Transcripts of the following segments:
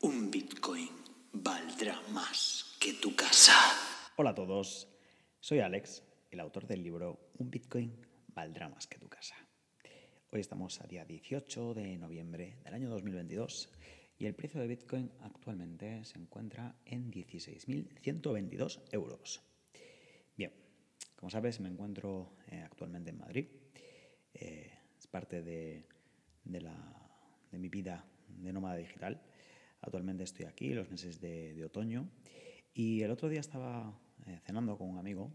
Un Bitcoin valdrá más que tu casa. Hola a todos, soy Alex, el autor del libro Un Bitcoin valdrá más que tu casa. Hoy estamos a día 18 de noviembre del año 2022 y el precio de Bitcoin actualmente se encuentra en 16.122 euros. Como sabes me encuentro eh, actualmente en Madrid. Eh, es parte de, la, de mi vida de nómada digital. Actualmente estoy aquí, los meses de, otoño. Y el otro día estaba eh, cenando con un amigo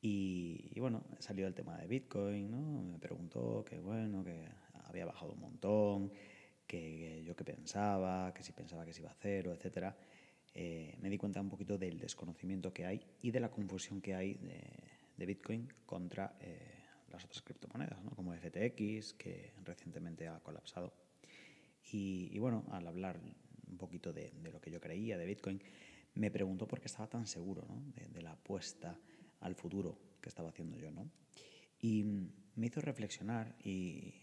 y, bueno, salió el tema de Bitcoin, ¿no? Me preguntó que bueno, que había bajado un montón, que, yo qué pensaba, que si pensaba que se iba a hacer, o etcétera. Eh, me di cuenta un poquito del desconocimiento que hay y de la confusión que hay de, Bitcoin contra eh, las otras criptomonedas, ¿no? como FTX, que recientemente ha colapsado. Y, bueno, al hablar un poquito de, lo que yo creía de Bitcoin, me preguntó por qué estaba tan seguro de, la apuesta al futuro que estaba haciendo yo. Y me hizo reflexionar y,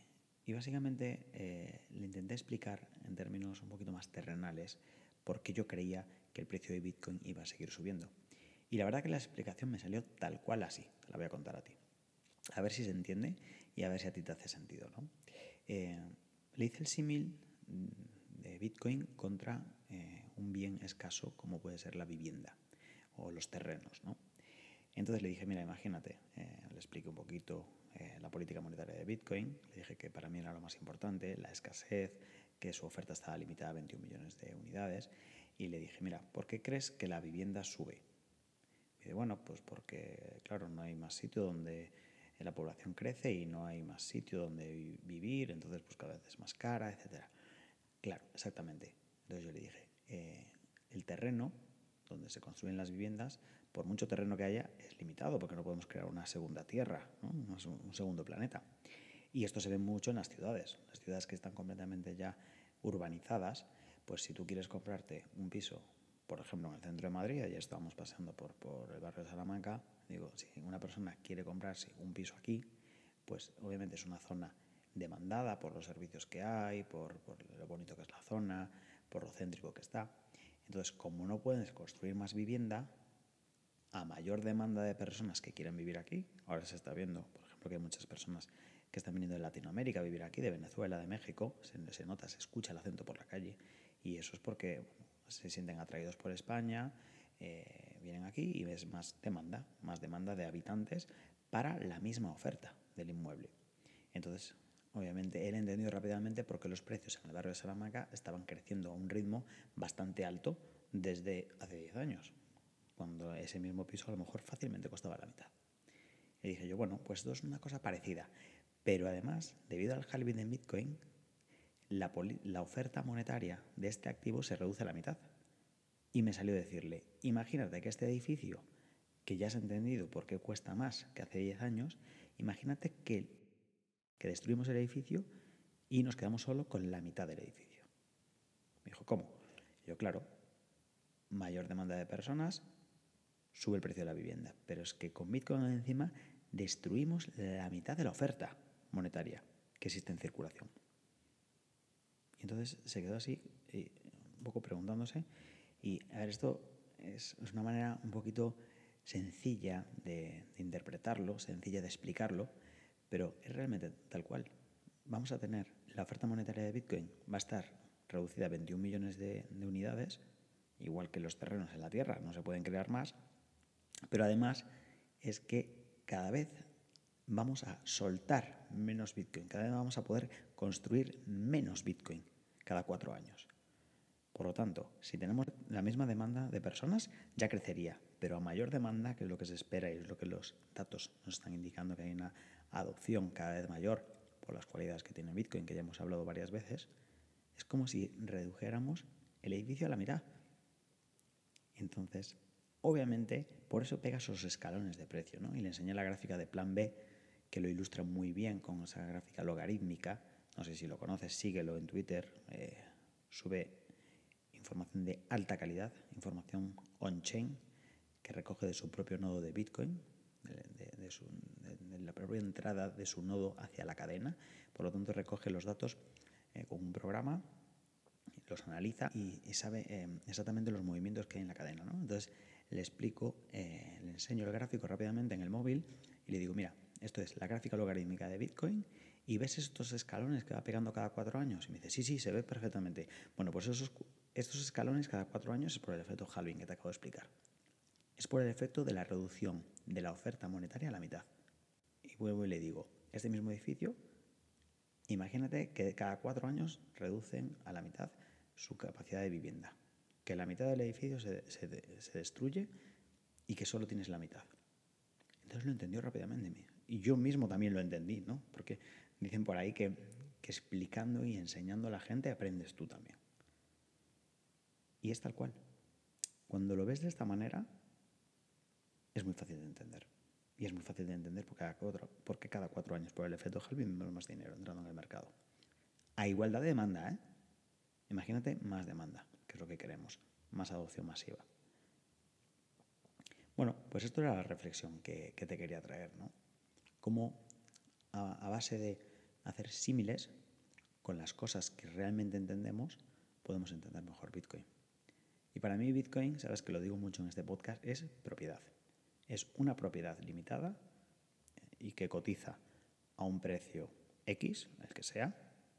básicamente eh, le intenté explicar en términos un poquito más terrenales por qué yo creía que el precio de Bitcoin iba a seguir subiendo. Y la verdad que la explicación me salió tal cual así, te la voy a contar a ti. A ver si se entiende y a ver si a ti te hace sentido. ¿no? Eh, le hice el símil de Bitcoin contra eh, un bien escaso como puede ser la vivienda o los terrenos. ¿no? Entonces le dije, mira, imagínate, eh, le expliqué un poquito la política monetaria de Bitcoin, le dije que para mí era lo más importante, la escasez, que su oferta estaba limitada a 21 millones de unidades, y le dije, mira, ¿por qué crees que la vivienda sube? Dice, bueno, pues porque, claro, no hay más sitio donde la población crece y no hay más sitio donde vivir, entonces pues cada vez es más cara, etcétera. Claro, exactamente. Entonces yo le dije, eh, el terreno donde se construyen las viviendas, por mucho terreno que haya, es limitado, porque no podemos crear una segunda tierra, un segundo planeta. Y esto se ve mucho en las ciudades. Las ciudades que están completamente ya urbanizadas, pues si tú quieres comprarte un piso, por ejemplo, en el centro de Madrid, ayer estábamos paseando por, por el barrio de Salamanca, digo, si una persona quiere comprarse un piso aquí, pues obviamente es una zona demandada por los servicios que hay, por, lo bonito que es la zona, por lo céntrico que está. Entonces, como no puedes construir más vivienda, a mayor demanda de personas que quieren vivir aquí, ahora se está viendo, por ejemplo, que hay muchas personas que están viniendo de Latinoamérica a vivir aquí, de Venezuela, de México, se, nota, se escucha el acento por la calle, y eso es porque se sienten atraídos por España, eh, vienen aquí y ves más demanda, más demanda de habitantes para la misma oferta del inmueble. Entonces, Obviamente, él entendió rápidamente porque los precios en el barrio de Salamanca estaban creciendo a un ritmo bastante alto desde hace 10 años, cuando ese mismo piso a lo mejor fácilmente costaba la mitad. Y dije yo, bueno, pues esto es una cosa parecida. Pero además, debido al halving en Bitcoin, la, oferta monetaria de este activo se reduce a la mitad. Y me salió decirle, imagínate que este edificio, que ya has entendido por qué cuesta más que hace 10 años, imagínate que que destruimos el edificio y nos quedamos solo con la mitad del edificio. Me dijo, ¿cómo? yo, claro, mayor demanda de personas, sube el precio de la vivienda. Pero es que con Bitcoin encima destruimos la mitad de la oferta monetaria que existe en circulación. Y entonces se quedó así, eh, un poco preguntándose. Y a ver, esto es, una manera un poquito sencilla de interpretarlo, sencilla de explicarlo, pero es realmente tal cual. Vamos a tener la oferta monetaria de Bitcoin, va a estar reducida a 21 millones de, unidades, igual que los terrenos en la Tierra, no se pueden crear más, pero además es que cada vez vamos a soltar menos Bitcoin, cada vez vamos a poder construir menos Bitcoin cada cuatro años. Por lo tanto, si tenemos la misma demanda de personas, ya crecería, pero a mayor demanda, que es lo que se espera y es lo que los datos nos están indicando que hay una adopción cada vez mayor por las cualidades que tiene Bitcoin, que ya hemos hablado varias veces, es como si redujéramos el edificio a la mitad. Entonces, obviamente, por eso pega esos escalones de precio, ¿no? Y le enseñé la gráfica de plan B, que lo ilustra muy bien con esa gráfica logarítmica. No sé si lo conoces, síguelo en Twitter. Eh, sube información de alta calidad, información on-chain, que recoge de su propio nodo de Bitcoin, de, la propia entrada de su nodo hacia la cadena. Por lo tanto, recoge los datos eh, con un programa, los analiza y, sabe eh, exactamente los movimientos que hay en la cadena. Entonces, le explico, le enseño el gráfico rápidamente en el móvil y le digo, mira, esto es la gráfica logarítmica de Bitcoin y ves estos escalones que va pegando cada cuatro años. Y me dice, sí, sí, se ve perfectamente. Bueno, pues esos, estos escalones cada cuatro años es por el efecto halving que te acabo de explicar. Es por el efecto de la reducción de la oferta monetaria a la mitad. Y vuelvo y le digo, este mismo edificio, imagínate que cada cuatro años reducen a la mitad su capacidad de vivienda que la mitad del edificio se, destruye y que solo tienes la mitad. Entonces lo entendió rápidamente. Y yo mismo también lo entendí, ¿no? Porque dicen por ahí que, que explicando y enseñando a la gente aprendes tú también. Y es tal cual. Cuando lo ves de esta manera, es muy fácil de entender. Y es muy fácil de entender porque cada cuatro, cada cuatro años, por el efecto Halving, vemos más dinero entrando en el mercado. A igualdad de demanda, ¿eh? Imagínate más demanda que es lo que queremos, más adopción masiva. Bueno, pues esto era la reflexión que, te quería traer, ¿no? Cómo a, base de hacer símiles con las cosas que realmente entendemos, podemos entender mejor Bitcoin. Y para mí Bitcoin, sabes que lo digo mucho en este podcast, es propiedad. Es una propiedad limitada y que cotiza a un precio X, el que sea,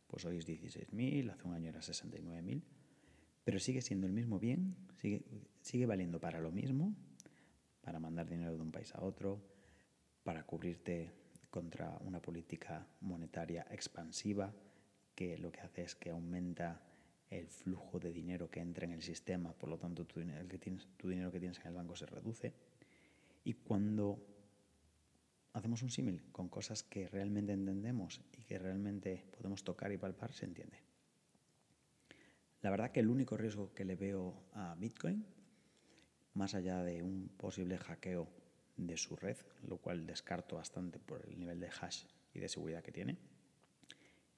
pues hoy es 16.000, hace un año era 69.000, pero sigue siendo el mismo bien, sigue, sigue valiendo para lo mismo, para mandar dinero de un país a otro, para cubrirte contra una política monetaria expansiva que lo que hace es que aumenta el flujo de dinero que entra en el sistema, por lo tanto tu dinero, que tienes, tu dinero que tienes en el banco se reduce. Y cuando hacemos un símil con cosas que realmente entendemos y que realmente podemos tocar y palpar, se entiende. La verdad que el único riesgo que le veo a Bitcoin, más allá de un posible hackeo de su red, lo cual descarto bastante por el nivel de hash y de seguridad que tiene,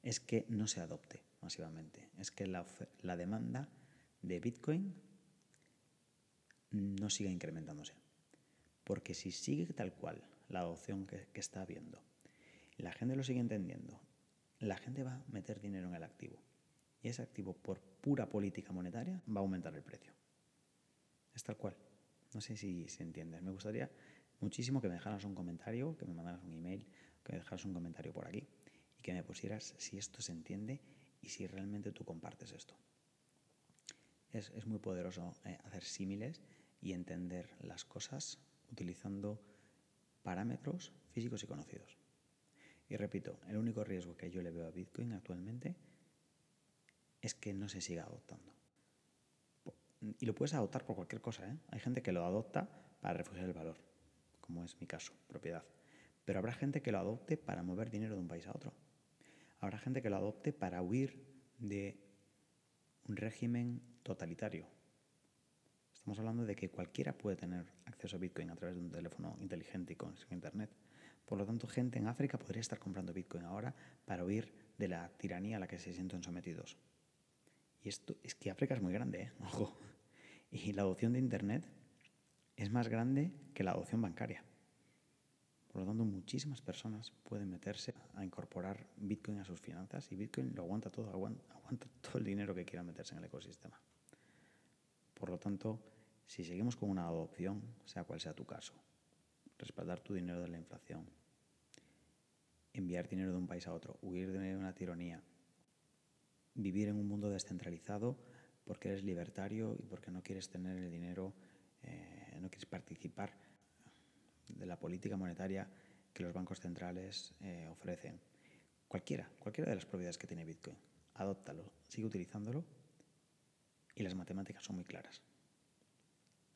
es que no se adopte masivamente. Es que la, demanda de Bitcoin no siga incrementándose. Porque si sigue tal cual la adopción que, que está habiendo, la gente lo sigue entendiendo, la gente va a meter dinero en el activo y ese activo por pura política monetaria va a aumentar el precio. Es tal cual. No sé si se entiende. Me gustaría muchísimo que me dejaras un comentario, que me mandaras un email, que me dejaras un comentario por aquí y que me pusieras si esto se entiende y si realmente tú compartes esto. Es, muy poderoso eh, hacer símiles y entender las cosas utilizando parámetros físicos y conocidos. Y repito, el único riesgo que yo le veo a Bitcoin actualmente es que no se siga adoptando. Y lo puedes adoptar por cualquier cosa. ¿eh? Hay gente que lo adopta para refugiar el valor, como es mi caso, propiedad. Pero habrá gente que lo adopte para mover dinero de un país a otro. Habrá gente que lo adopte para huir de un régimen totalitario. Estamos hablando de que cualquiera puede tener acceso a Bitcoin a través de un teléfono inteligente y con Internet. Por lo tanto, gente en África podría estar comprando Bitcoin ahora para huir de la tiranía a la que se sienten sometidos. Y esto es que África es muy grande, ¿eh? ojo. Y la adopción de Internet es más grande que la adopción bancaria. Por lo tanto, muchísimas personas pueden meterse a incorporar Bitcoin a sus finanzas y Bitcoin lo aguanta todo, aguanta, todo el dinero que quiera meterse en el ecosistema. Por lo tanto, si seguimos con una adopción, sea cual sea tu caso, respaldar tu dinero de la inflación, enviar dinero de un país a otro, huir de una tiranía, vivir en un mundo descentralizado porque eres libertario y porque no quieres tener el dinero, eh, no quieres participar de la política monetaria que los bancos centrales eh, ofrecen. Cualquiera, cualquiera de las propiedades que tiene Bitcoin, adóptalo, sigue utilizándolo y las matemáticas son muy claras.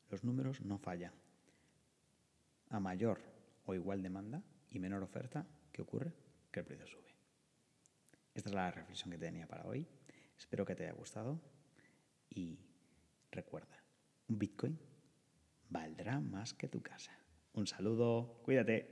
Los números no fallan. A mayor o igual demanda y menor oferta, ¿qué ocurre? Que el precio sube. Esta es la reflexión que tenía para hoy. Espero que te haya gustado y recuerda, un Bitcoin valdrá más que tu casa. Un saludo, cuídate.